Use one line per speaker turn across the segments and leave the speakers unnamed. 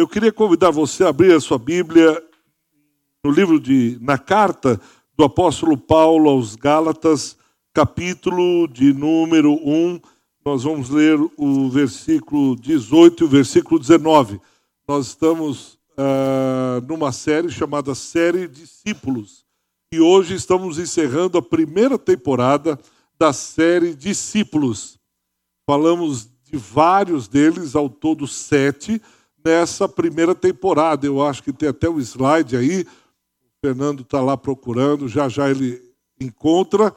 Eu queria convidar você a abrir a sua Bíblia no livro de, na carta do apóstolo Paulo aos Gálatas, capítulo de número 1. Nós vamos ler o versículo 18 e o versículo 19. Nós estamos uh, numa série chamada Série Discípulos. E hoje estamos encerrando a primeira temporada da série Discípulos. Falamos de vários deles, ao todo sete nessa primeira temporada. Eu acho que tem até o um slide aí. O Fernando está lá procurando, já já ele encontra.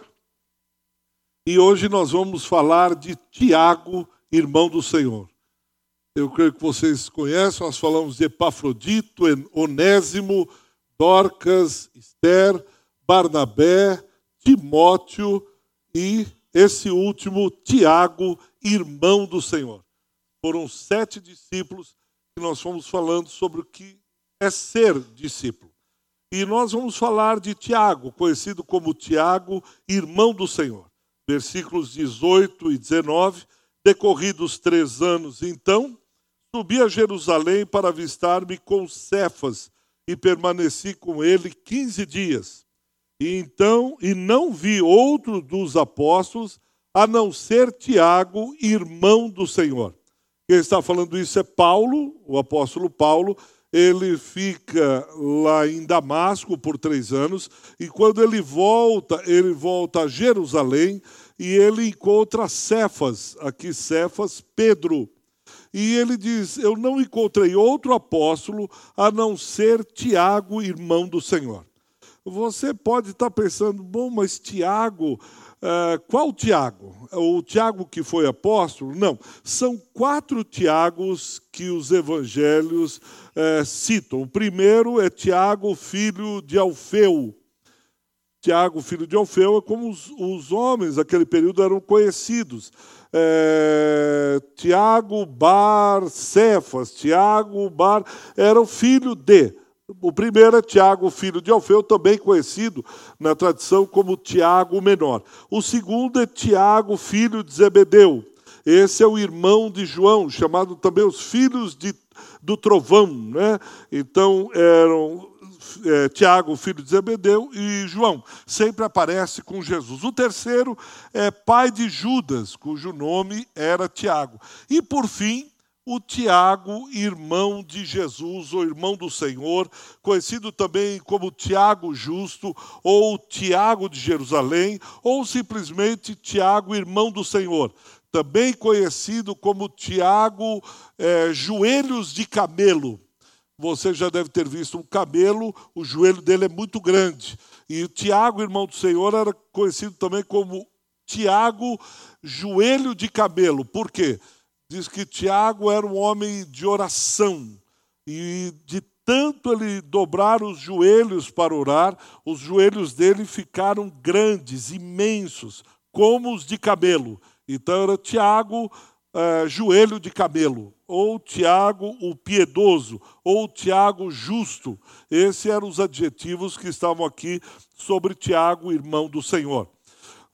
E hoje nós vamos falar de Tiago, irmão do Senhor. Eu creio que vocês conhecem, nós falamos de Epafrodito, Onésimo, Dorcas, Esther, Barnabé, Timóteo e esse último, Tiago, irmão do Senhor. Foram sete discípulos nós fomos falando sobre o que é ser discípulo. E nós vamos falar de Tiago, conhecido como Tiago, irmão do Senhor. Versículos 18 e 19. Decorridos três anos, então, subi a Jerusalém para avistar-me com Cefas e permaneci com ele quinze dias. E então, e não vi outro dos apóstolos a não ser Tiago, irmão do Senhor. Quem está falando isso é Paulo, o apóstolo Paulo. Ele fica lá em Damasco por três anos, e quando ele volta, ele volta a Jerusalém e ele encontra Cefas, aqui Cefas, Pedro. E ele diz: Eu não encontrei outro apóstolo a não ser Tiago, irmão do Senhor. Você pode estar pensando, bom, mas Tiago Uh, qual Tiago? O Tiago que foi apóstolo? Não. São quatro Tiagos que os evangelhos uh, citam. O primeiro é Tiago, filho de Alfeu. Tiago, filho de Alfeu, é como os, os homens daquele período eram conhecidos. É, Tiago, Bar, Cefas. Tiago, Bar, era o filho de. O primeiro é Tiago, filho de Alfeu, também conhecido na tradição como Tiago Menor. O segundo é Tiago, filho de Zebedeu. Esse é o irmão de João, chamado também os filhos de, do trovão. Né? Então, eram é, Tiago, filho de Zebedeu, e João. Sempre aparece com Jesus. O terceiro é pai de Judas, cujo nome era Tiago. E, por fim, o Tiago, irmão de Jesus, ou irmão do Senhor, conhecido também como Tiago Justo, ou Tiago de Jerusalém, ou simplesmente Tiago, irmão do Senhor, também conhecido como Tiago, é, joelhos de camelo. Você já deve ter visto um camelo, o joelho dele é muito grande. E Tiago, irmão do Senhor, era conhecido também como Tiago, joelho de camelo. Por quê? Diz que Tiago era um homem de oração e de tanto ele dobrar os joelhos para orar, os joelhos dele ficaram grandes, imensos, como os de camelo. Então era Tiago, uh, joelho de camelo, ou Tiago o piedoso, ou Tiago justo. Esses eram os adjetivos que estavam aqui sobre Tiago, irmão do Senhor.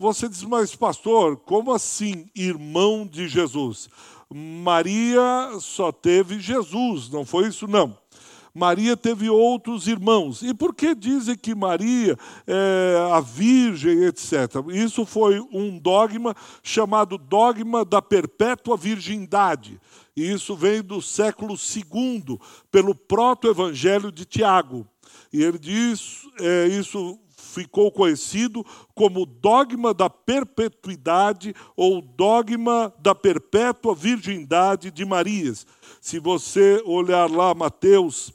Você diz, mas pastor, como assim irmão de Jesus? Maria só teve Jesus, não foi isso? Não. Maria teve outros irmãos. E por que dizem que Maria é a Virgem, etc.? Isso foi um dogma chamado dogma da perpétua virgindade. E isso vem do século II, pelo proto-evangelho de Tiago. E ele diz, é, isso ficou conhecido como dogma da perpetuidade ou dogma da perpétua virgindade de Marias. Se você olhar lá Mateus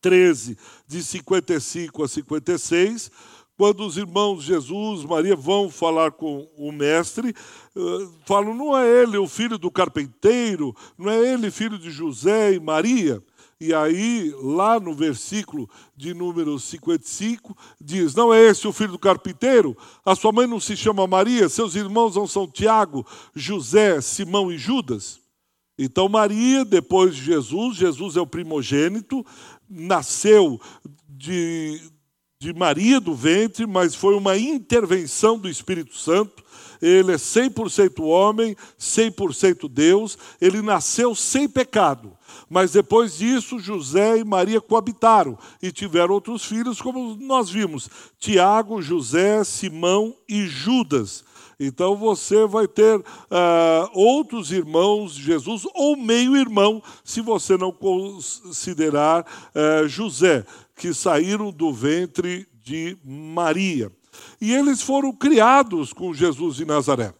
13, de 55 a 56, quando os irmãos Jesus, Maria vão falar com o mestre, eh, falam: não é ele o filho do carpinteiro, não é ele filho de José e Maria. E aí, lá no versículo de número 55, diz: Não é esse o filho do carpinteiro? A sua mãe não se chama Maria? Seus irmãos não são Tiago, José, Simão e Judas? Então, Maria, depois de Jesus, Jesus é o primogênito, nasceu de, de Maria do ventre, mas foi uma intervenção do Espírito Santo. Ele é 100% homem, 100% Deus. Ele nasceu sem pecado. Mas depois disso, José e Maria coabitaram e tiveram outros filhos, como nós vimos: Tiago, José, Simão e Judas. Então você vai ter uh, outros irmãos de Jesus, ou meio-irmão, se você não considerar uh, José, que saíram do ventre de Maria. E eles foram criados com Jesus de Nazaré.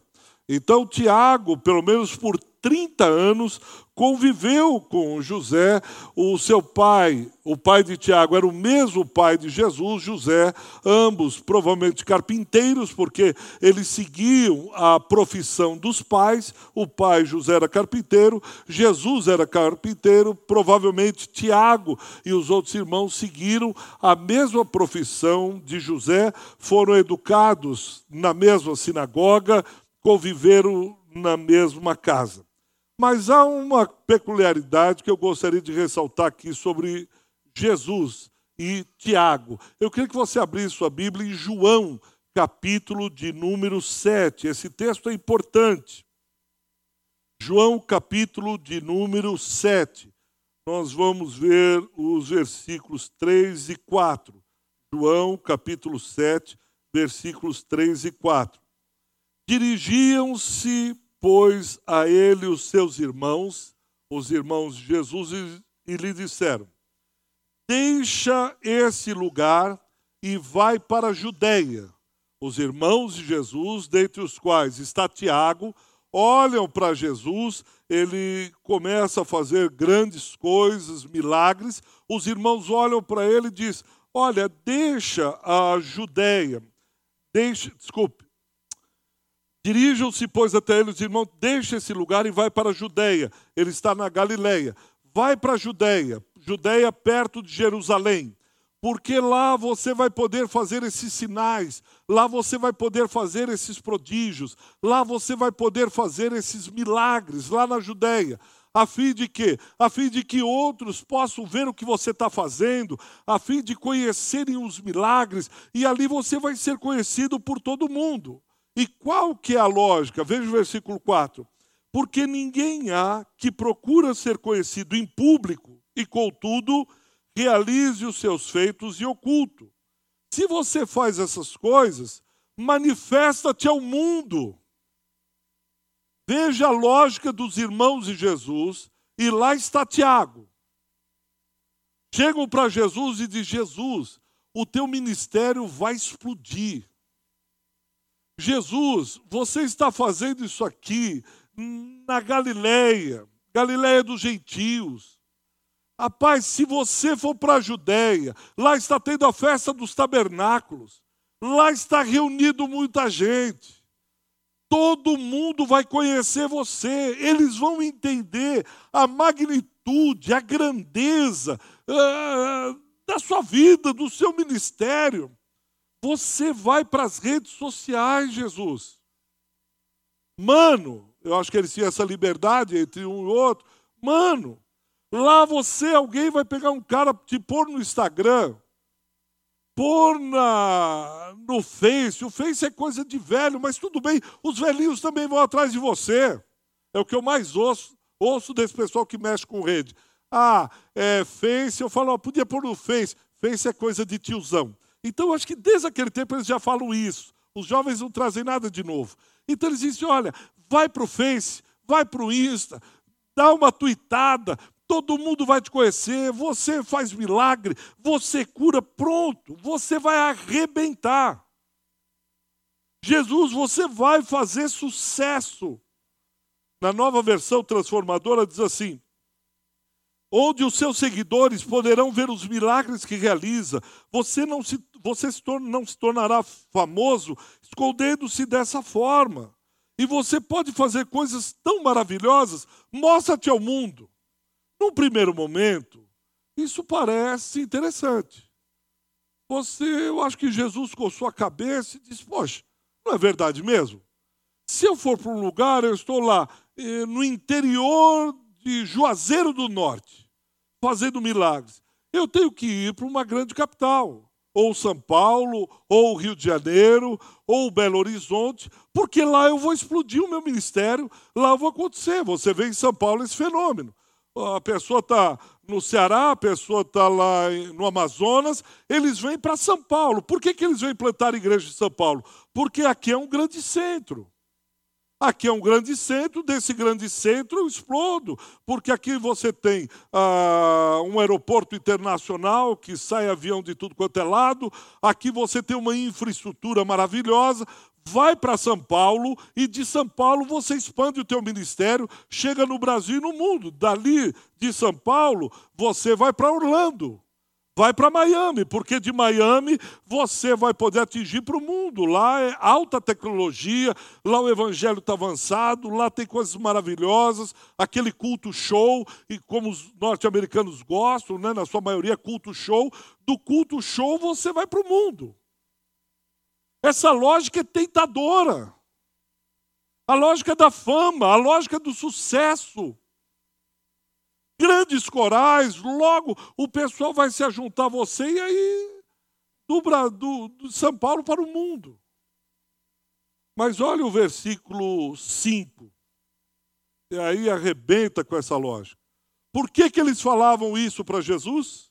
Então, Tiago, pelo menos por 30 anos, conviveu com José, o seu pai, o pai de Tiago era o mesmo pai de Jesus, José, ambos provavelmente carpinteiros, porque eles seguiam a profissão dos pais. O pai José era carpinteiro, Jesus era carpinteiro, provavelmente Tiago e os outros irmãos seguiram a mesma profissão de José, foram educados na mesma sinagoga, conviveram na mesma casa. Mas há uma peculiaridade que eu gostaria de ressaltar aqui sobre Jesus e Tiago. Eu queria que você abrisse sua Bíblia em João, capítulo de número 7. Esse texto é importante. João, capítulo de número 7. Nós vamos ver os versículos 3 e 4. João, capítulo 7, versículos 3 e 4. Dirigiam-se pois, a ele os seus irmãos, os irmãos de Jesus, e, e lhe disseram: Deixa esse lugar e vai para a Judéia. Os irmãos de Jesus, dentre os quais está Tiago, olham para Jesus, ele começa a fazer grandes coisas, milagres. Os irmãos olham para ele e diz: Olha, deixa a Judéia, deixa, desculpe, Dirijam-se, pois, até ele, os irmãos, deixa esse lugar e vai para a Judéia. Ele está na Galileia. Vai para a Judéia, Judéia perto de Jerusalém, porque lá você vai poder fazer esses sinais, lá você vai poder fazer esses prodígios, lá você vai poder fazer esses milagres, lá na Judéia. A fim de quê? A fim de que outros possam ver o que você está fazendo, a fim de conhecerem os milagres, e ali você vai ser conhecido por todo mundo. E qual que é a lógica? Veja o versículo 4. Porque ninguém há que procura ser conhecido em público e, contudo, realize os seus feitos em oculto. Se você faz essas coisas, manifesta-te ao mundo. Veja a lógica dos irmãos de Jesus, e lá está Tiago. Chegam para Jesus e dizem: Jesus, o teu ministério vai explodir. Jesus, você está fazendo isso aqui na Galileia, Galileia dos gentios. Rapaz, se você for para a Judéia, lá está tendo a festa dos tabernáculos, lá está reunido muita gente. Todo mundo vai conhecer você, eles vão entender a magnitude, a grandeza uh, da sua vida, do seu ministério. Você vai para as redes sociais, Jesus. Mano, eu acho que eles tinham essa liberdade entre um e outro. Mano, lá você, alguém vai pegar um cara, te pôr no Instagram, pôr na, no Face. O Face é coisa de velho, mas tudo bem, os velhinhos também vão atrás de você. É o que eu mais ouço, ouço desse pessoal que mexe com rede. Ah, é Face, eu falo, ó, podia pôr no Face. Face é coisa de tiozão. Então, acho que desde aquele tempo eles já falam isso. Os jovens não trazem nada de novo. Então, eles dizem: olha, vai para o Face, vai para o Insta, dá uma tuitada, todo mundo vai te conhecer, você faz milagre, você cura, pronto, você vai arrebentar. Jesus, você vai fazer sucesso. Na nova versão transformadora diz assim: onde os seus seguidores poderão ver os milagres que realiza. Você não se, você se torna, não se tornará famoso escondendo-se dessa forma. E você pode fazer coisas tão maravilhosas, mostra-te ao mundo. Num primeiro momento, isso parece interessante. Você, eu acho que Jesus coçou a cabeça e disse: Poxa, não é verdade mesmo? Se eu for para um lugar, eu estou lá eh, no interior de Juazeiro do Norte, fazendo milagres. Eu tenho que ir para uma grande capital, ou São Paulo, ou Rio de Janeiro, ou Belo Horizonte, porque lá eu vou explodir o meu ministério, lá eu vou acontecer. Você vê em São Paulo esse fenômeno. A pessoa está no Ceará, a pessoa está lá no Amazonas, eles vêm para São Paulo. Por que, que eles vêm plantar igreja em São Paulo? Porque aqui é um grande centro. Aqui é um grande centro, desse grande centro eu explodo, porque aqui você tem ah, um aeroporto internacional que sai avião de tudo quanto é lado, aqui você tem uma infraestrutura maravilhosa, vai para São Paulo e de São Paulo você expande o teu ministério, chega no Brasil e no mundo. Dali de São Paulo você vai para Orlando. Vai para Miami, porque de Miami você vai poder atingir para o mundo. Lá é alta tecnologia, lá o evangelho está avançado, lá tem coisas maravilhosas, aquele culto show, e como os norte-americanos gostam, né, na sua maioria, culto show. Do culto show você vai para o mundo. Essa lógica é tentadora. A lógica da fama, a lógica do sucesso grandes corais, logo o pessoal vai se ajuntar a você e aí do, do, do São Paulo para o mundo. Mas olha o versículo 5. E aí arrebenta com essa lógica. Por que, que eles falavam isso para Jesus?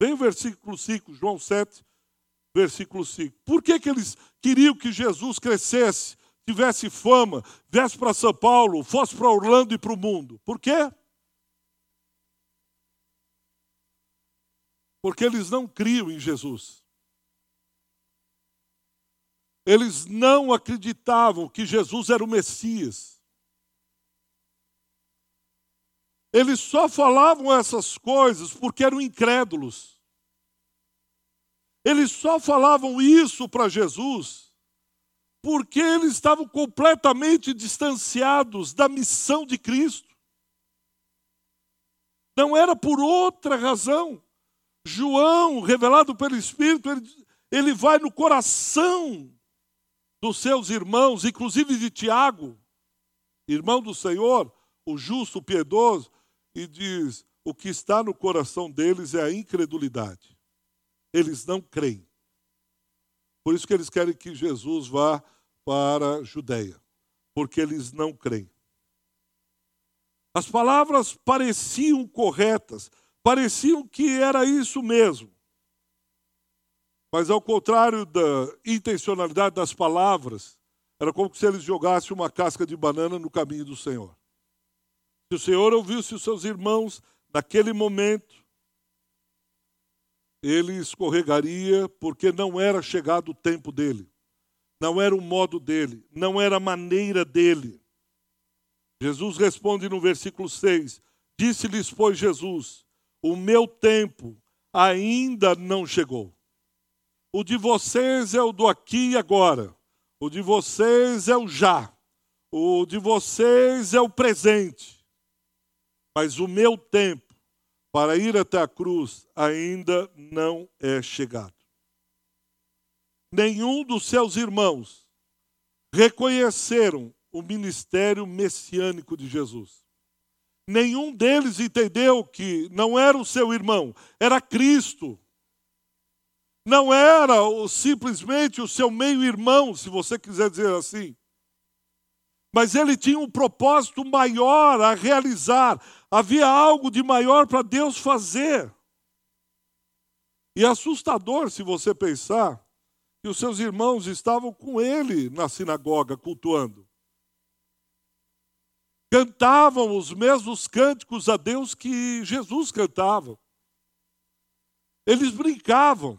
Bem o versículo 5, João 7, versículo 5. Por que, que eles queriam que Jesus crescesse, tivesse fama, viesse para São Paulo, fosse para Orlando e para o mundo? Por quê? Porque eles não criam em Jesus. Eles não acreditavam que Jesus era o Messias. Eles só falavam essas coisas porque eram incrédulos. Eles só falavam isso para Jesus porque eles estavam completamente distanciados da missão de Cristo. Não era por outra razão. João, revelado pelo Espírito, ele, ele vai no coração dos seus irmãos, inclusive de Tiago, irmão do Senhor, o justo, o piedoso, e diz: o que está no coração deles é a incredulidade. Eles não creem. Por isso que eles querem que Jesus vá para a Judéia, porque eles não creem. As palavras pareciam corretas, pareciam que era isso mesmo. Mas ao contrário da intencionalidade das palavras, era como se eles jogassem uma casca de banana no caminho do Senhor. Se o Senhor ouvisse os seus irmãos naquele momento, ele escorregaria porque não era chegado o tempo dele, não era o modo dele, não era a maneira dele. Jesus responde no versículo 6: Disse-lhes, pois, Jesus: o meu tempo ainda não chegou. O de vocês é o do aqui e agora. O de vocês é o já. O de vocês é o presente. Mas o meu tempo para ir até a cruz ainda não é chegado. Nenhum dos seus irmãos reconheceram o ministério messiânico de Jesus. Nenhum deles entendeu que não era o seu irmão, era Cristo. Não era o, simplesmente o seu meio-irmão, se você quiser dizer assim. Mas ele tinha um propósito maior a realizar. Havia algo de maior para Deus fazer. E é assustador se você pensar que os seus irmãos estavam com ele na sinagoga cultuando cantavam os mesmos cânticos a Deus que Jesus cantava. Eles brincavam.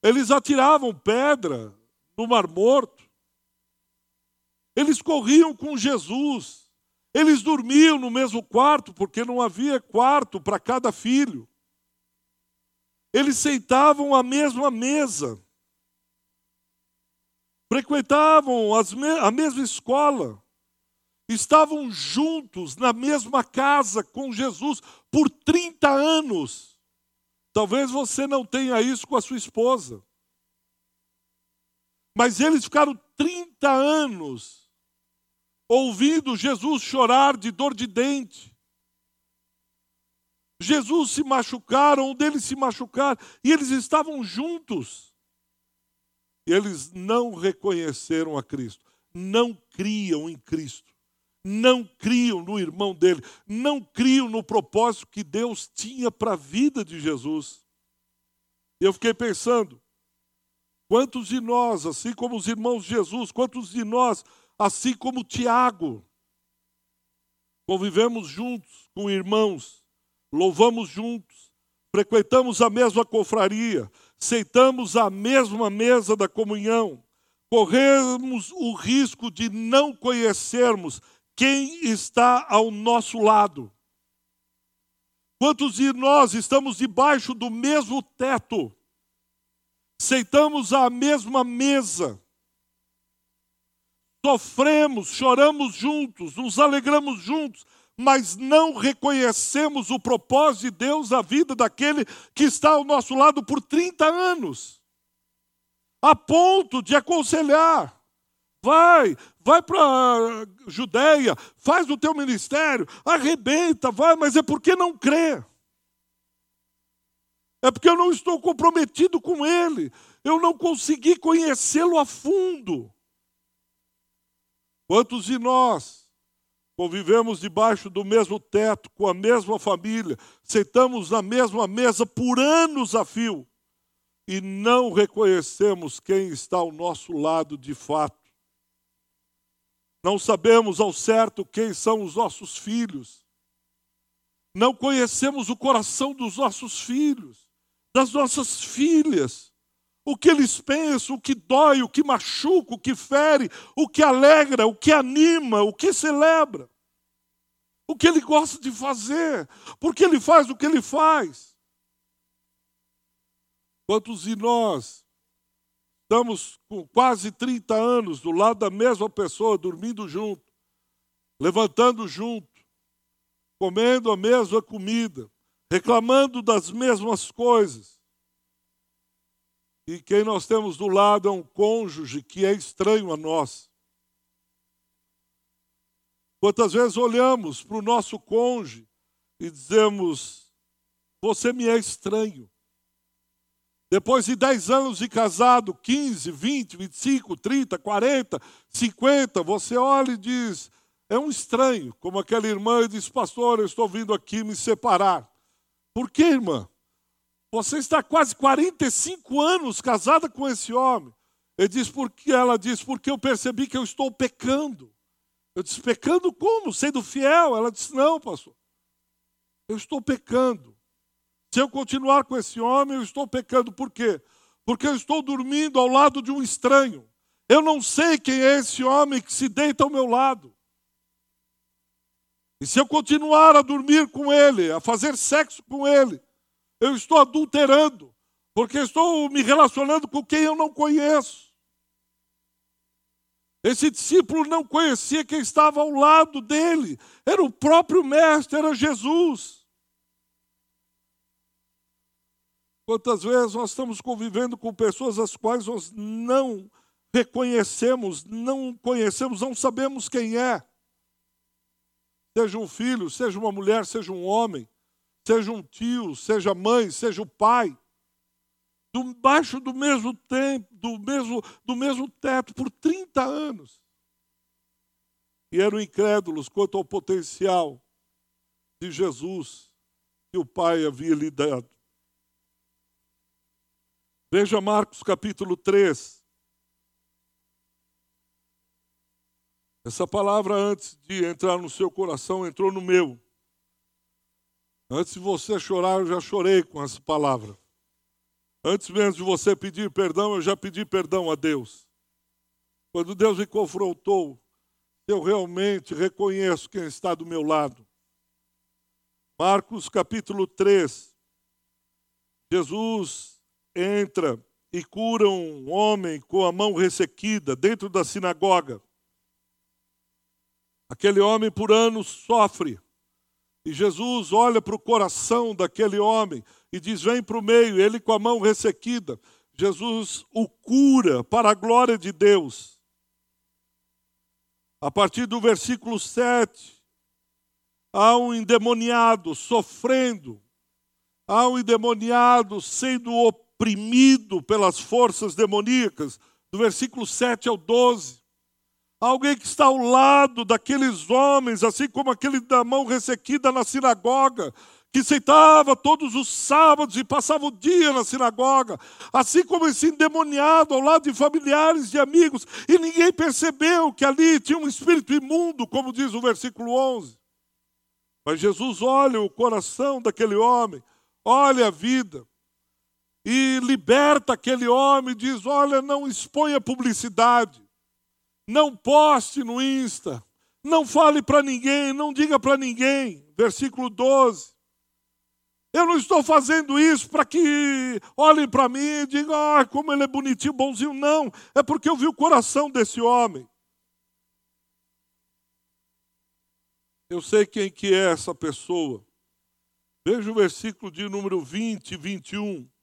Eles atiravam pedra no Mar Morto. Eles corriam com Jesus. Eles dormiam no mesmo quarto, porque não havia quarto para cada filho. Eles sentavam à mesma mesa. Frequentavam a mesma escola estavam juntos na mesma casa com Jesus por 30 anos. Talvez você não tenha isso com a sua esposa. Mas eles ficaram 30 anos ouvindo Jesus chorar de dor de dente. Jesus se machucaram, um deles se machucaram, e eles estavam juntos. Eles não reconheceram a Cristo, não criam em Cristo, não criam no irmão dele, não criam no propósito que Deus tinha para a vida de Jesus. Eu fiquei pensando, quantos de nós, assim como os irmãos de Jesus, quantos de nós, assim como Tiago, convivemos juntos com irmãos, louvamos juntos, frequentamos a mesma confraria, sentamos à mesma mesa da comunhão, corremos o risco de não conhecermos quem está ao nosso lado. Quantos de nós estamos debaixo do mesmo teto, sentamos à mesma mesa, sofremos, choramos juntos, nos alegramos juntos, mas não reconhecemos o propósito de Deus na vida daquele que está ao nosso lado por 30 anos, a ponto de aconselhar. Vai, vai para a Judéia, faz o teu ministério, arrebenta, vai, mas é porque não crê. É porque eu não estou comprometido com ele, eu não consegui conhecê-lo a fundo. Quantos de nós convivemos debaixo do mesmo teto, com a mesma família, sentamos na mesma mesa por anos a fio e não reconhecemos quem está ao nosso lado de fato? Não sabemos ao certo quem são os nossos filhos. Não conhecemos o coração dos nossos filhos, das nossas filhas o que eles pensam, o que dói, o que machuca, o que fere, o que alegra, o que anima, o que celebra. O que ele gosta de fazer, porque ele faz o que ele faz. Quantos de nós estamos com quase 30 anos do lado da mesma pessoa, dormindo junto, levantando junto, comendo a mesma comida, reclamando das mesmas coisas, e quem nós temos do lado é um cônjuge que é estranho a nós. Quantas vezes olhamos para o nosso cônjuge e dizemos: Você me é estranho. Depois de 10 anos de casado, 15, 20, 25, 30, 40, 50, você olha e diz: É um estranho. Como aquela irmã e diz: Pastor, eu estou vindo aqui me separar. Por que, irmã? Você está quase 45 anos casada com esse homem. Ele diz, porque ela diz, porque eu percebi que eu estou pecando. Eu disse, pecando como? Sendo fiel? Ela disse, não, pastor. Eu estou pecando. Se eu continuar com esse homem, eu estou pecando. Por quê? Porque eu estou dormindo ao lado de um estranho. Eu não sei quem é esse homem que se deita ao meu lado. E se eu continuar a dormir com ele, a fazer sexo com ele, eu estou adulterando, porque estou me relacionando com quem eu não conheço. Esse discípulo não conhecia quem estava ao lado dele, era o próprio Mestre, era Jesus. Quantas vezes nós estamos convivendo com pessoas as quais nós não reconhecemos, não conhecemos, não sabemos quem é. Seja um filho, seja uma mulher, seja um homem seja um tio, seja mãe, seja o pai, debaixo do mesmo tempo, do mesmo, do mesmo teto, por 30 anos. E eram incrédulos quanto ao potencial de Jesus que o Pai havia lhe dado. Veja Marcos capítulo 3. Essa palavra, antes de entrar no seu coração, entrou no meu. Antes de você chorar, eu já chorei com essa palavra. Antes mesmo de você pedir perdão, eu já pedi perdão a Deus. Quando Deus me confrontou, eu realmente reconheço quem está do meu lado. Marcos capítulo 3. Jesus entra e cura um homem com a mão ressequida dentro da sinagoga. Aquele homem por anos sofre e Jesus olha para o coração daquele homem e diz: Vem para o meio, ele com a mão ressequida. Jesus o cura para a glória de Deus. A partir do versículo 7, há um endemoniado sofrendo há um endemoniado sendo oprimido pelas forças demoníacas, do versículo 7 ao 12. Alguém que está ao lado daqueles homens, assim como aquele da mão ressequida na sinagoga, que sentava todos os sábados e passava o dia na sinagoga, assim como esse endemoniado ao lado de familiares e amigos, e ninguém percebeu que ali tinha um espírito imundo, como diz o versículo 11. Mas Jesus olha o coração daquele homem, olha a vida, e liberta aquele homem, diz: Olha, não exponha publicidade, não poste no Insta, não fale para ninguém, não diga para ninguém. Versículo 12. Eu não estou fazendo isso para que olhem para mim e digam, ah, como ele é bonitinho, bonzinho. Não, é porque eu vi o coração desse homem. Eu sei quem que é essa pessoa. Veja o versículo de número 20 e 21.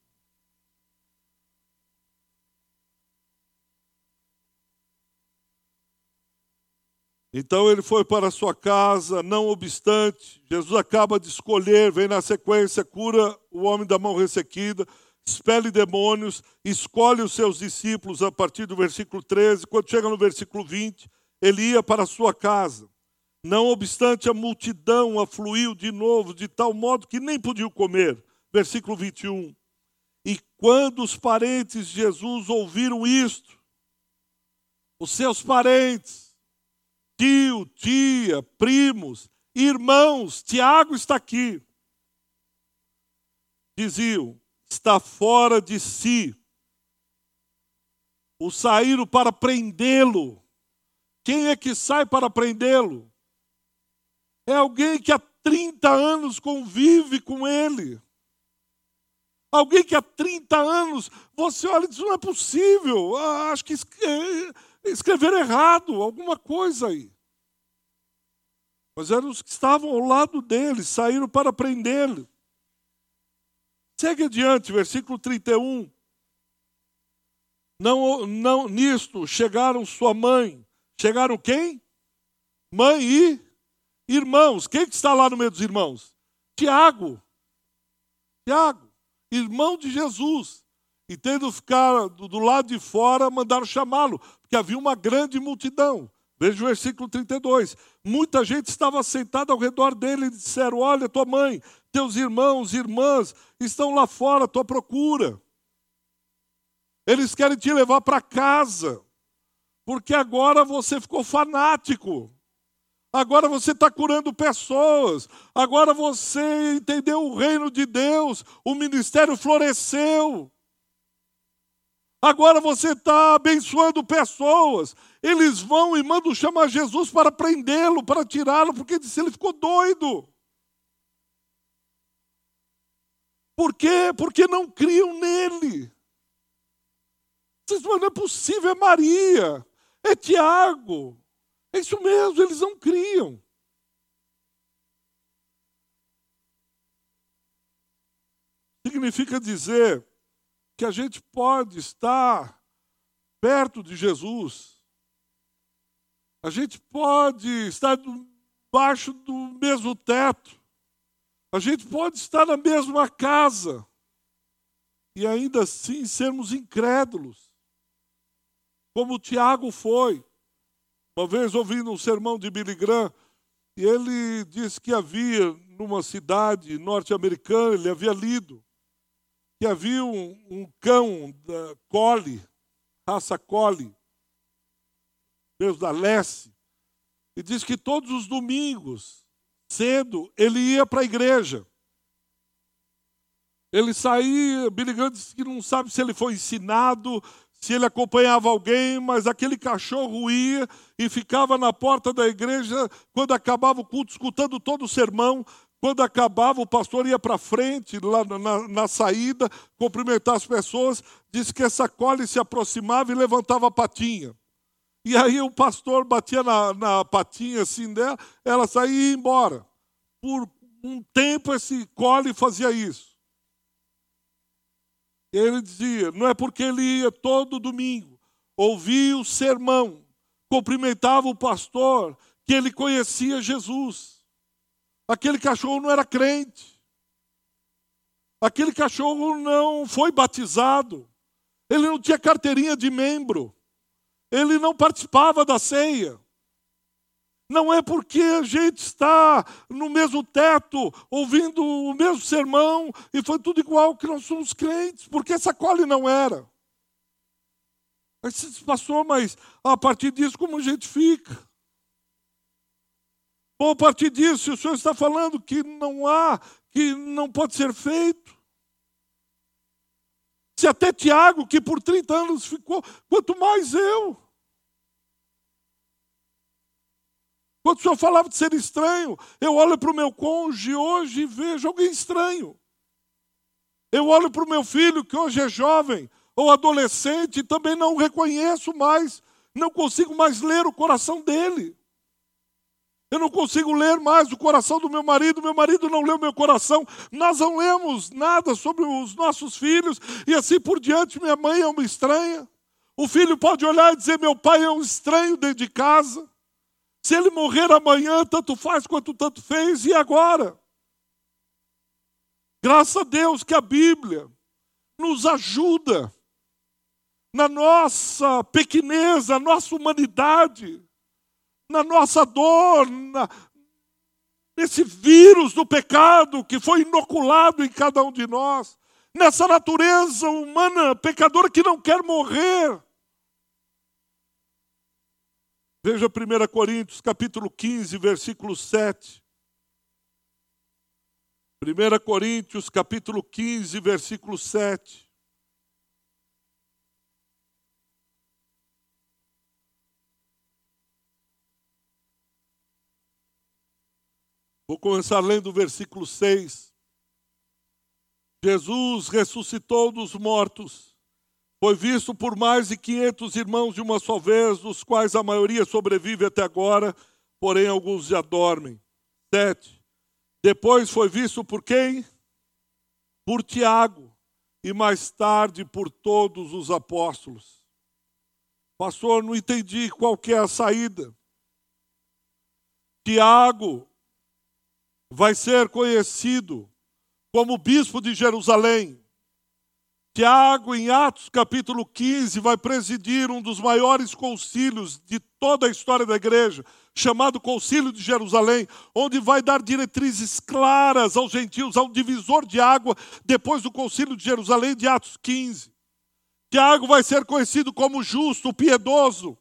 Então ele foi para sua casa, não obstante, Jesus acaba de escolher, vem na sequência, cura o homem da mão ressequida, expele demônios, escolhe os seus discípulos a partir do versículo 13. Quando chega no versículo 20, ele ia para sua casa. Não obstante, a multidão afluiu de novo, de tal modo que nem podiam comer. Versículo 21. E quando os parentes de Jesus ouviram isto, os seus parentes, tio, tia, primos, irmãos, Tiago está aqui. Diziam: está fora de si. O saíram para prendê-lo. Quem é que sai para prendê-lo? É alguém que há 30 anos convive com ele. Alguém que há 30 anos, você olha e diz: não é possível. Ah, acho que escreveram errado, alguma coisa aí. Mas eram os que estavam ao lado dele, saíram para prendê-lo. Segue adiante, versículo 31. Não, não, nisto chegaram sua mãe. Chegaram quem? Mãe e irmãos. Quem que está lá no meio dos irmãos? Tiago. Tiago, irmão de Jesus. E tendo ficado do lado de fora, mandaram chamá-lo, porque havia uma grande multidão. Veja o versículo 32. Muita gente estava sentada ao redor dele e disseram: Olha, tua mãe, teus irmãos, irmãs estão lá fora à tua procura. Eles querem te levar para casa, porque agora você ficou fanático. Agora você está curando pessoas. Agora você entendeu o reino de Deus. O ministério floresceu. Agora você está abençoando pessoas. Eles vão e mandam chamar Jesus para prendê-lo, para tirá-lo, porque disse ele ficou doido. Por quê? Porque não criam nele. Vocês não é possível, é Maria, é Tiago. É isso mesmo, eles não criam. Significa dizer que a gente pode estar perto de Jesus, a gente pode estar debaixo do mesmo teto, a gente pode estar na mesma casa e ainda assim sermos incrédulos, como Tiago foi. Uma vez ouvindo um sermão de Billy Graham, e ele disse que havia numa cidade norte-americana, ele havia lido, que havia um, um cão da Collie, raça Collie, mesmo da Lesse, e diz que todos os domingos, cedo, ele ia para a igreja. Ele saía, Billy Graham disse que não sabe se ele foi ensinado, se ele acompanhava alguém, mas aquele cachorro ia e ficava na porta da igreja quando acabava o culto, escutando todo o sermão, quando acabava, o pastor ia para frente, lá na, na, saída, cumprimentar as pessoas. Disse que essa cole se aproximava e levantava a patinha. E aí o pastor batia na, na patinha assim dela, ela saía e ia embora. Por um tempo esse cole fazia isso. Ele dizia: não é porque ele ia todo domingo, ouvia o sermão, cumprimentava o pastor, que ele conhecia Jesus. Aquele cachorro não era crente. Aquele cachorro não foi batizado. Ele não tinha carteirinha de membro. Ele não participava da ceia. Não é porque a gente está no mesmo teto, ouvindo o mesmo sermão, e foi tudo igual que nós somos crentes, porque essa cole não era. Aí se passou, mas a partir disso, como a gente fica? Bom, a partir disso, o senhor está falando que não há, que não pode ser feito. Se até Tiago, que por 30 anos ficou, quanto mais eu. Quando o senhor falava de ser estranho, eu olho para o meu cônjuge hoje e vejo alguém estranho. Eu olho para o meu filho, que hoje é jovem ou adolescente, e também não reconheço mais, não consigo mais ler o coração dele. Eu não consigo ler mais o coração do meu marido, meu marido não o meu coração. Nós não lemos nada sobre os nossos filhos e assim por diante. Minha mãe é uma estranha. O filho pode olhar e dizer: Meu pai é um estranho dentro de casa. Se ele morrer amanhã, tanto faz quanto tanto fez, e agora? Graças a Deus que a Bíblia nos ajuda na nossa pequenez, na nossa humanidade na nossa dor, na, nesse vírus do pecado que foi inoculado em cada um de nós, nessa natureza humana pecadora que não quer morrer. Veja 1 Coríntios capítulo 15, versículo 7. 1 Coríntios capítulo 15, versículo 7. Vou começar lendo o versículo 6. Jesus ressuscitou dos mortos. Foi visto por mais de 500 irmãos de uma só vez, dos quais a maioria sobrevive até agora, porém alguns já dormem. 7. Depois foi visto por quem? Por Tiago, e mais tarde por todos os apóstolos. Pastor, não entendi qual que é a saída. Tiago vai ser conhecido como bispo de Jerusalém. Tiago, em Atos capítulo 15, vai presidir um dos maiores concílios de toda a história da igreja, chamado Concílio de Jerusalém, onde vai dar diretrizes claras aos gentios, ao divisor de água, depois do Concílio de Jerusalém de Atos 15. Tiago vai ser conhecido como justo, piedoso,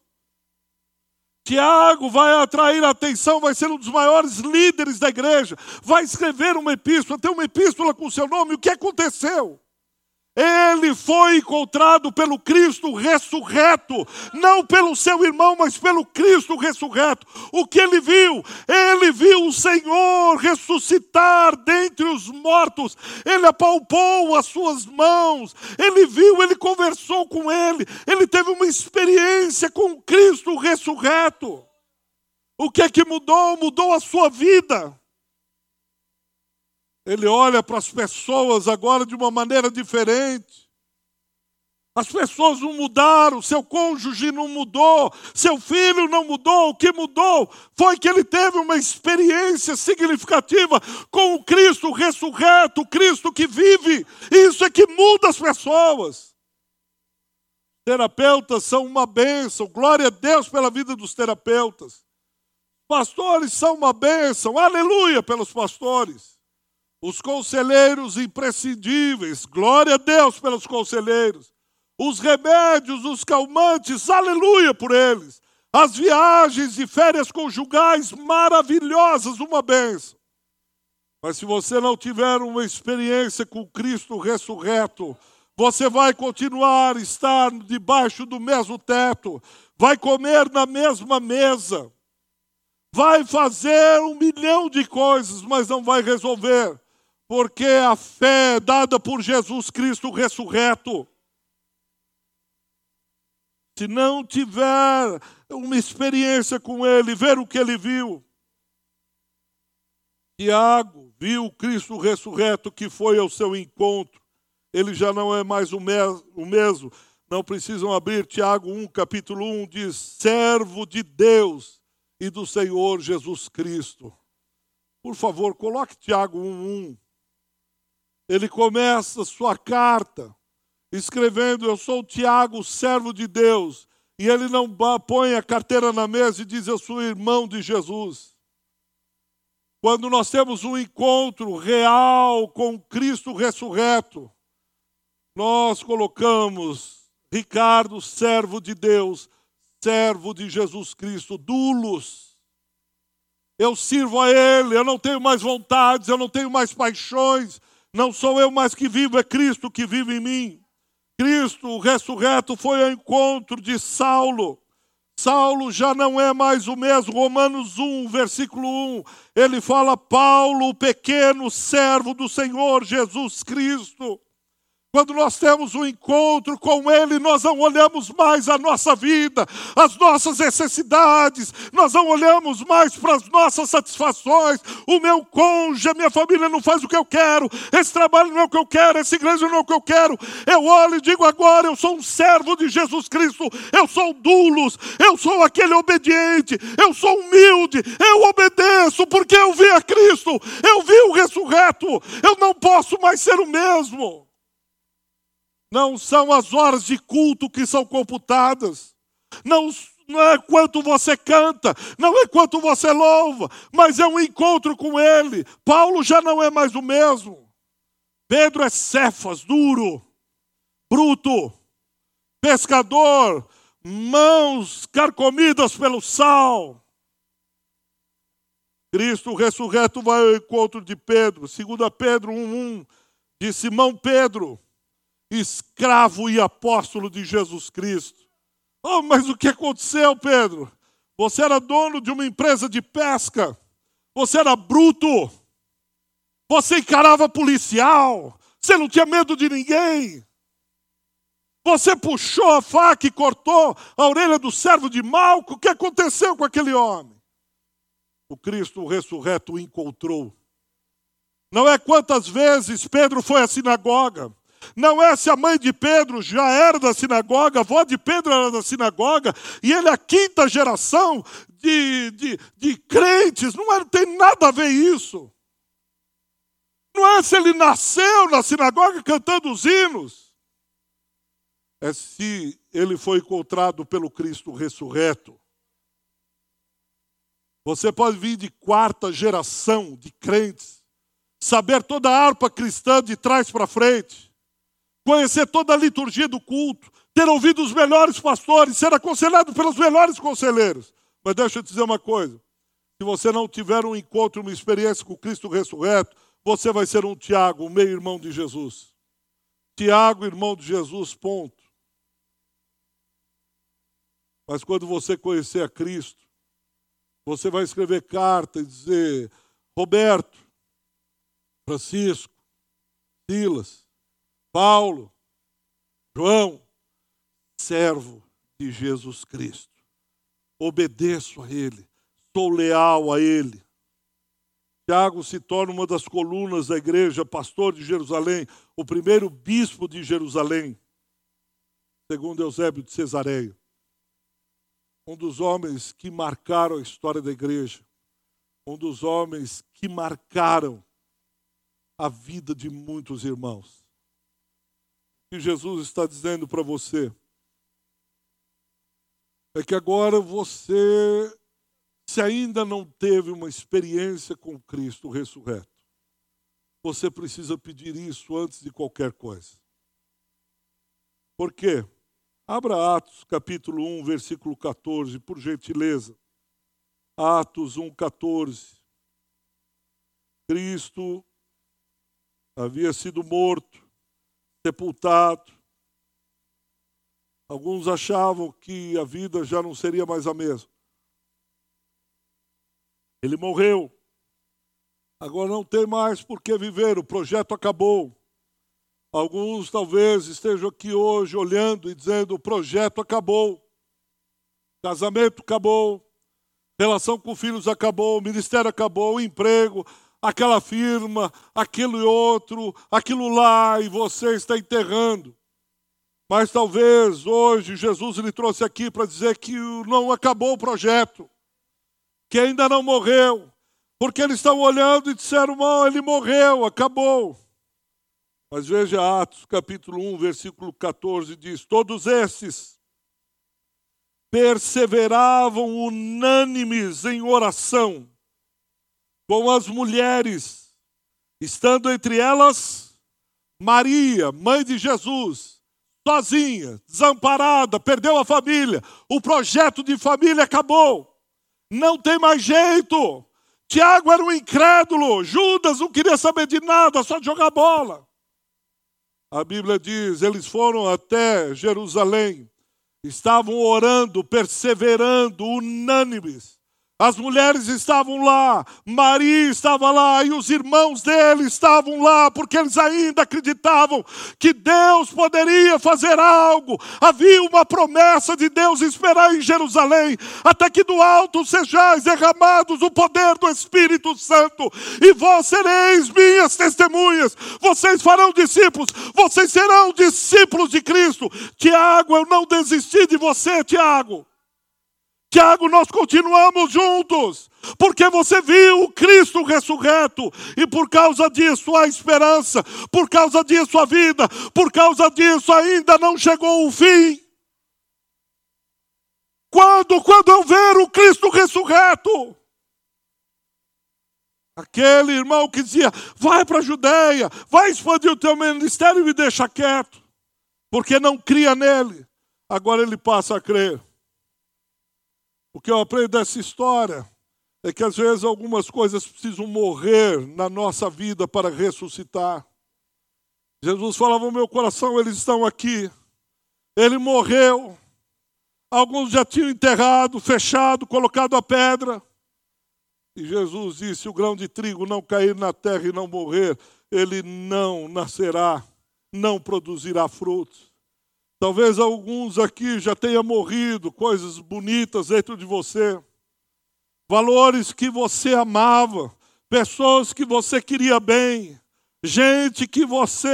Tiago vai atrair a atenção, vai ser um dos maiores líderes da igreja, vai escrever uma epístola, tem uma epístola com seu nome. O que aconteceu? Ele foi encontrado pelo Cristo ressurreto, não pelo seu irmão, mas pelo Cristo ressurreto. O que ele viu? Ele viu o Senhor ressuscitar dentre os mortos. Ele apalpou as suas mãos. Ele viu, ele conversou com ele. Ele teve uma experiência com Cristo ressurreto. O que é que mudou? Mudou a sua vida. Ele olha para as pessoas agora de uma maneira diferente. As pessoas não mudaram, seu cônjuge não mudou, seu filho não mudou. O que mudou foi que ele teve uma experiência significativa com o Cristo ressurreto, o Cristo que vive. Isso é que muda as pessoas. Terapeutas são uma bênção, glória a Deus pela vida dos terapeutas. Pastores são uma bênção, aleluia pelos pastores os conselheiros imprescindíveis, glória a Deus pelos conselheiros, os remédios, os calmantes, aleluia por eles, as viagens e férias conjugais maravilhosas, uma benção. Mas se você não tiver uma experiência com Cristo ressurreto, você vai continuar a estar debaixo do mesmo teto, vai comer na mesma mesa, vai fazer um milhão de coisas, mas não vai resolver porque a fé dada por Jesus Cristo ressurreto, se não tiver uma experiência com Ele, ver o que Ele viu, Tiago viu Cristo ressurreto que foi ao seu encontro, ele já não é mais o, mesmo. Não precisam abrir Tiago 1, capítulo 1, diz: servo de Deus e do Senhor Jesus Cristo. Por favor, coloque Tiago 1, 1. Ele começa sua carta escrevendo: Eu sou Tiago, servo de Deus. E ele não põe a carteira na mesa e diz: Eu sou irmão de Jesus. Quando nós temos um encontro real com Cristo ressurreto, nós colocamos Ricardo, servo de Deus, servo de Jesus Cristo, dulos. Eu sirvo a Ele, eu não tenho mais vontades, eu não tenho mais paixões, não sou eu mais que vivo, é Cristo que vive em mim. Cristo, o ressurreto, foi ao encontro de Saulo. Saulo já não é mais o mesmo. Romanos 1, versículo 1, ele fala: Paulo, o pequeno servo do Senhor Jesus Cristo. Quando nós temos um encontro com Ele, nós não olhamos mais a nossa vida, as nossas necessidades, nós não olhamos mais para as nossas satisfações. O meu cônjuge, a minha família não faz o que eu quero, esse trabalho não é o que eu quero, essa igreja não é o que eu quero. Eu olho e digo agora: eu sou um servo de Jesus Cristo, eu sou dulos, eu sou aquele obediente, eu sou humilde, eu obedeço porque eu vi a Cristo, eu vi o ressurreto, eu não posso mais ser o mesmo. Não são as horas de culto que são computadas. Não, não é quanto você canta, não é quanto você louva, mas é um encontro com Ele. Paulo já não é mais o mesmo. Pedro é cefas, duro, bruto, pescador, mãos carcomidas pelo sal. Cristo ressurreto vai ao encontro de Pedro. 2 Pedro 1,1 de Simão Pedro escravo e apóstolo de Jesus Cristo. Oh, mas o que aconteceu, Pedro? Você era dono de uma empresa de pesca, você era bruto, você encarava policial, você não tinha medo de ninguém. Você puxou a faca e cortou a orelha do servo de Malco. O que aconteceu com aquele homem? O Cristo ressurreto o encontrou. Não é quantas vezes Pedro foi à sinagoga, não é se a mãe de Pedro já era da sinagoga, a avó de Pedro era da sinagoga, e ele é a quinta geração de, de, de crentes, não, é, não tem nada a ver isso. Não é se ele nasceu na sinagoga cantando os hinos. É se ele foi encontrado pelo Cristo ressurreto. Você pode vir de quarta geração de crentes, saber toda a harpa cristã de trás para frente, conhecer toda a liturgia do culto, ter ouvido os melhores pastores, ser aconselhado pelos melhores conselheiros. Mas deixa eu te dizer uma coisa: se você não tiver um encontro, uma experiência com Cristo ressurreto, você vai ser um Tiago, um meio-irmão de Jesus. Tiago, irmão de Jesus, ponto. Mas quando você conhecer a Cristo, você vai escrever carta e dizer: Roberto, Francisco, Silas, Paulo, João, servo de Jesus Cristo. Obedeço a Ele, sou leal a Ele. Tiago se torna uma das colunas da igreja, pastor de Jerusalém, o primeiro bispo de Jerusalém, segundo Eusébio de Cesareia. Um dos homens que marcaram a história da igreja, um dos homens que marcaram a vida de muitos irmãos que Jesus está dizendo para você é que agora você, se ainda não teve uma experiência com Cristo ressurreto, você precisa pedir isso antes de qualquer coisa. Por quê? Abra Atos capítulo 1, versículo 14, por gentileza. Atos 1, 14. Cristo havia sido morto, sepultado. Alguns achavam que a vida já não seria mais a mesma. Ele morreu. Agora não tem mais por que viver, o projeto acabou. Alguns talvez estejam aqui hoje olhando e dizendo: o projeto acabou, casamento acabou, relação com filhos acabou, ministério acabou, emprego, aquela firma, aquilo e outro, aquilo lá, e você está enterrando. Mas talvez hoje Jesus lhe trouxe aqui para dizer que não acabou o projeto, que ainda não morreu, porque eles estão olhando e disseram: não, ele morreu, acabou. Mas veja Atos capítulo 1, versículo 14, diz: Todos esses perseveravam unânimes em oração com as mulheres, estando entre elas Maria, mãe de Jesus, sozinha, desamparada, perdeu a família, o projeto de família acabou, não tem mais jeito. Tiago era um incrédulo, Judas não queria saber de nada, só jogar bola. A Bíblia diz: eles foram até Jerusalém, estavam orando, perseverando, unânimes as mulheres estavam lá, Maria estava lá e os irmãos dele estavam lá, porque eles ainda acreditavam que Deus poderia fazer algo. Havia uma promessa de Deus esperar em Jerusalém, até que do alto sejais derramados o poder do Espírito Santo, e vós sereis minhas testemunhas. Vocês farão discípulos, vocês serão discípulos de Cristo. Tiago, eu não desisti de você, Tiago. Tiago, nós continuamos juntos, porque você viu o Cristo ressurreto, e por causa disso há esperança, por causa disso a vida, por causa disso ainda não chegou o fim. Quando? Quando eu ver o Cristo ressurreto. Aquele irmão que dizia: vai para a Judéia, vai expandir o teu ministério e me deixa quieto, porque não cria nele. Agora ele passa a crer. O que eu aprendo dessa história é que às vezes algumas coisas precisam morrer na nossa vida para ressuscitar. Jesus falava: meu coração, eles estão aqui. Ele morreu. Alguns já tinham enterrado, fechado, colocado a pedra. E Jesus disse: se o grão de trigo não cair na terra e não morrer, ele não nascerá, não produzirá frutos. Talvez alguns aqui já tenham morrido, coisas bonitas dentro de você, valores que você amava, pessoas que você queria bem, gente que você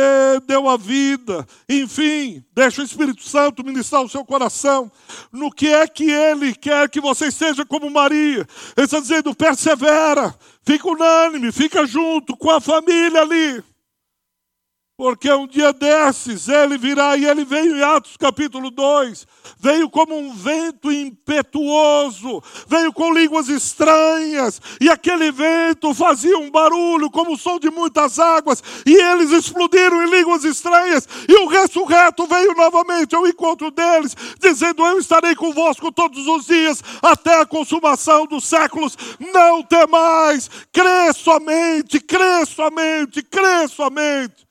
deu a vida, enfim, deixa o Espírito Santo ministrar o seu coração no que é que Ele quer que você seja como Maria. Ele está dizendo: persevera, fica unânime, fica junto com a família ali. Porque um dia desses ele virá, e ele veio em Atos capítulo 2, veio como um vento impetuoso, veio com línguas estranhas, e aquele vento fazia um barulho como o som de muitas águas, e eles explodiram em línguas estranhas, e o ressurreto veio novamente ao encontro deles, dizendo: Eu estarei convosco todos os dias, até a consumação dos séculos. Não temais, crê somente, crê somente, crê somente.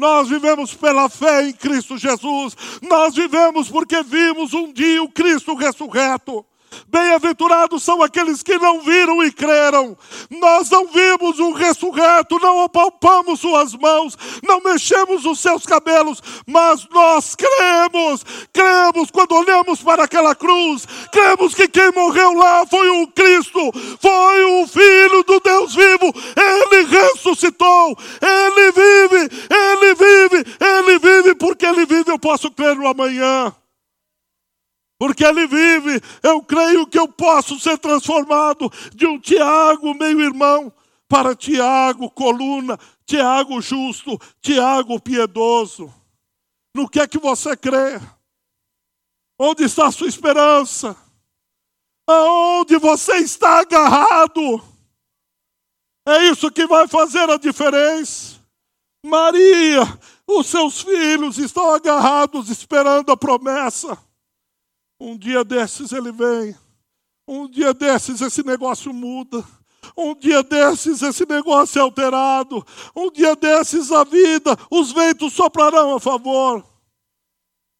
Nós vivemos pela fé em Cristo Jesus. Nós vivemos porque vimos um dia o Cristo ressurreto. Bem-aventurados são aqueles que não viram e creram. Nós não vimos o ressurreto, não apalpamos suas mãos, não mexemos os seus cabelos, mas nós cremos. Cremos quando olhamos para aquela cruz. Cremos que quem morreu lá foi o Cristo, foi o Filho do Deus vivo. Ele ressuscitou, ele vive, ele vive, ele vive, porque ele vive, eu posso crer no amanhã porque ele vive, eu creio que eu posso ser transformado de um Tiago, meio irmão, para Tiago, coluna, Tiago justo, Tiago piedoso. No que é que você crê? Onde está a sua esperança? Aonde você está agarrado? É isso que vai fazer a diferença. Maria, os seus filhos estão agarrados esperando a promessa. Um dia desses ele vem. Um dia desses esse negócio muda. Um dia desses esse negócio é alterado. Um dia desses a vida, os ventos soprarão a favor.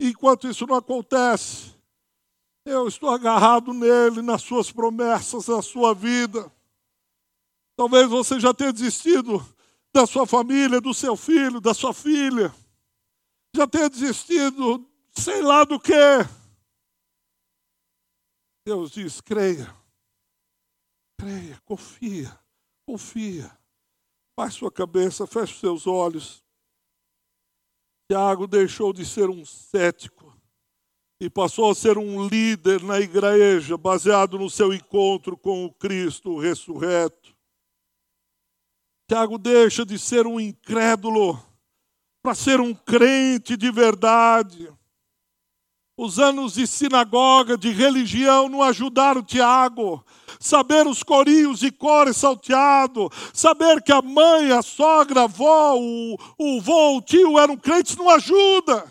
Enquanto isso não acontece, eu estou agarrado nele, nas suas promessas, na sua vida. Talvez você já tenha desistido da sua família, do seu filho, da sua filha. Já tenha desistido, sei lá do que. Deus diz: creia, creia, confia, confia. Faz sua cabeça, feche seus olhos. Tiago deixou de ser um cético e passou a ser um líder na igreja, baseado no seu encontro com o Cristo ressurreto. Tiago deixa de ser um incrédulo para ser um crente de verdade. Os anos de sinagoga, de religião, não ajudaram Tiago. Saber os corinhos e salteado, saber que a mãe, a sogra, a avó, o, o vô, o tio eram crentes, não ajuda.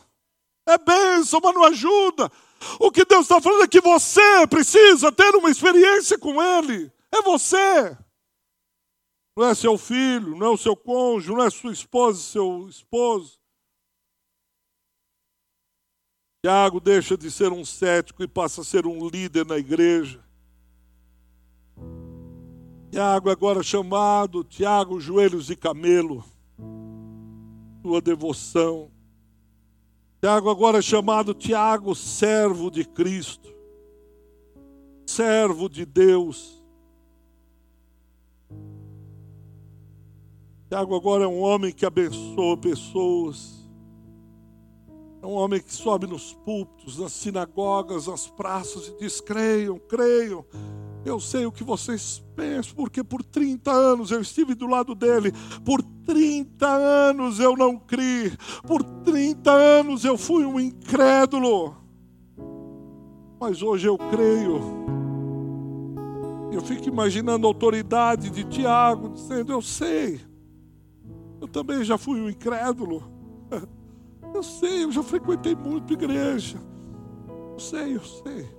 É bênção, mas não ajuda. O que Deus está falando é que você precisa ter uma experiência com Ele. É você. Não é seu filho, não é o seu cônjuge, não é sua esposa, seu esposo. Tiago deixa de ser um cético e passa a ser um líder na igreja. Tiago agora chamado Tiago Joelhos de Camelo. Sua devoção. Tiago agora chamado Tiago, servo de Cristo. Servo de Deus Tiago agora é um homem que abençoa pessoas. É um homem que sobe nos púlpitos, nas sinagogas, nas praças e diz: creiam, creiam. Eu sei o que vocês pensam, porque por 30 anos eu estive do lado dele, por 30 anos eu não criei, por 30 anos eu fui um incrédulo, mas hoje eu creio. Eu fico imaginando a autoridade de Tiago dizendo: Eu sei, eu também já fui um incrédulo. Eu sei, eu já frequentei muito igreja. Eu sei, eu sei.